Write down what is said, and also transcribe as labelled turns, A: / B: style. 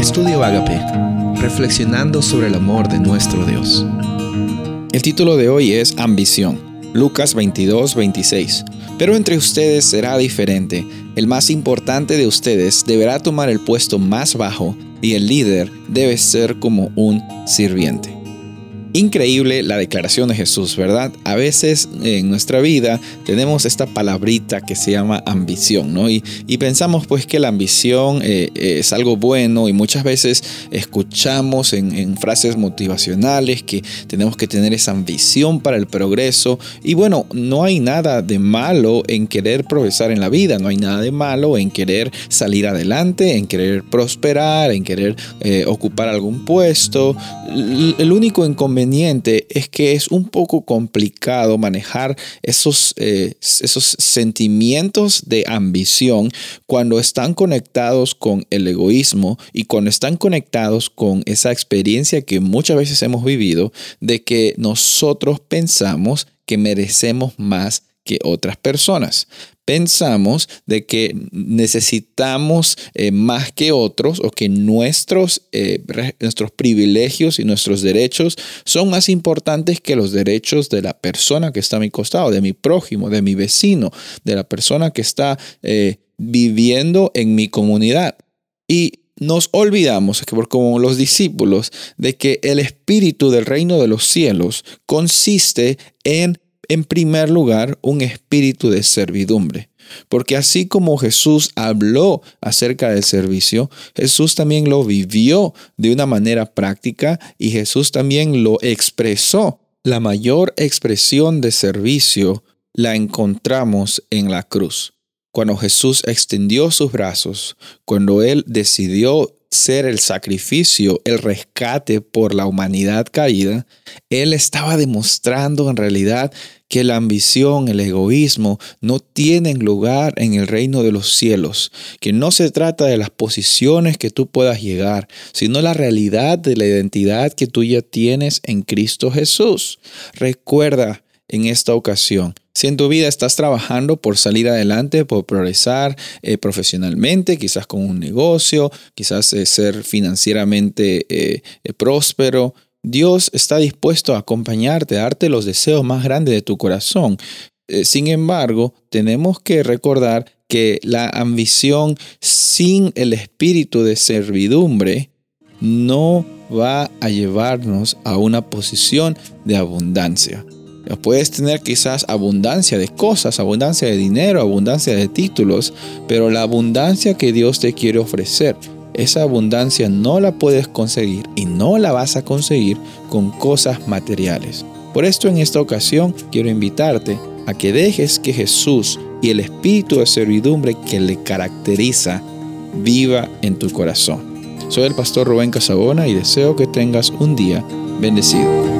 A: Estudio Agape, reflexionando sobre el amor de nuestro Dios.
B: El título de hoy es Ambición, Lucas 22, 26. Pero entre ustedes será diferente. El más importante de ustedes deberá tomar el puesto más bajo y el líder debe ser como un sirviente. Increíble la declaración de Jesús, ¿verdad? A veces en nuestra vida tenemos esta palabrita que se llama ambición, ¿no? Y, pensamos pues que la ambición eh, es algo bueno y muchas veces escuchamos en, frases motivacionales que tenemos que tener esa ambición para el progreso. Y bueno, no hay nada de malo en querer progresar en la vida, no hay nada de malo en querer salir adelante, en querer prosperar, en querer eh, ocupar algún puesto. El único inconveniente es que es un poco complicado manejar esos, eh, esos sentimientos de ambición cuando están conectados con el egoísmo y cuando están conectados con esa experiencia que muchas veces hemos vivido de que nosotros pensamos que merecemos más que otras personas pensamos de que necesitamos eh, más que otros o que nuestros, eh, nuestros privilegios y nuestros derechos son más importantes que los derechos de la persona que está a mi costado, de mi prójimo, de mi vecino, de la persona que está eh, viviendo en mi comunidad. Y nos olvidamos, que como los discípulos, de que el espíritu del reino de los cielos consiste en en primer lugar, un espíritu de servidumbre. Porque así como Jesús habló acerca del servicio, Jesús también lo vivió de una manera práctica y Jesús también lo expresó. La mayor expresión de servicio la encontramos en la cruz. Cuando Jesús extendió sus brazos, cuando Él decidió ser el sacrificio, el rescate por la humanidad caída, Él estaba demostrando en realidad que la ambición, el egoísmo no tienen lugar en el reino de los cielos, que no se trata de las posiciones que tú puedas llegar, sino la realidad de la identidad que tú ya tienes en Cristo Jesús. Recuerda en esta ocasión, si en tu vida estás trabajando por salir adelante, por progresar eh, profesionalmente, quizás con un negocio, quizás eh, ser financieramente eh, próspero, Dios está dispuesto a acompañarte, a darte los deseos más grandes de tu corazón. Sin embargo, tenemos que recordar que la ambición sin el espíritu de servidumbre no va a llevarnos a una posición de abundancia. Puedes tener quizás abundancia de cosas, abundancia de dinero, abundancia de títulos, pero la abundancia que Dios te quiere ofrecer esa abundancia no la puedes conseguir y no la vas a conseguir con cosas materiales. Por esto en esta ocasión quiero invitarte a que dejes que Jesús y el espíritu de servidumbre que le caracteriza viva en tu corazón. Soy el pastor Rubén Casabona y deseo que tengas un día bendecido.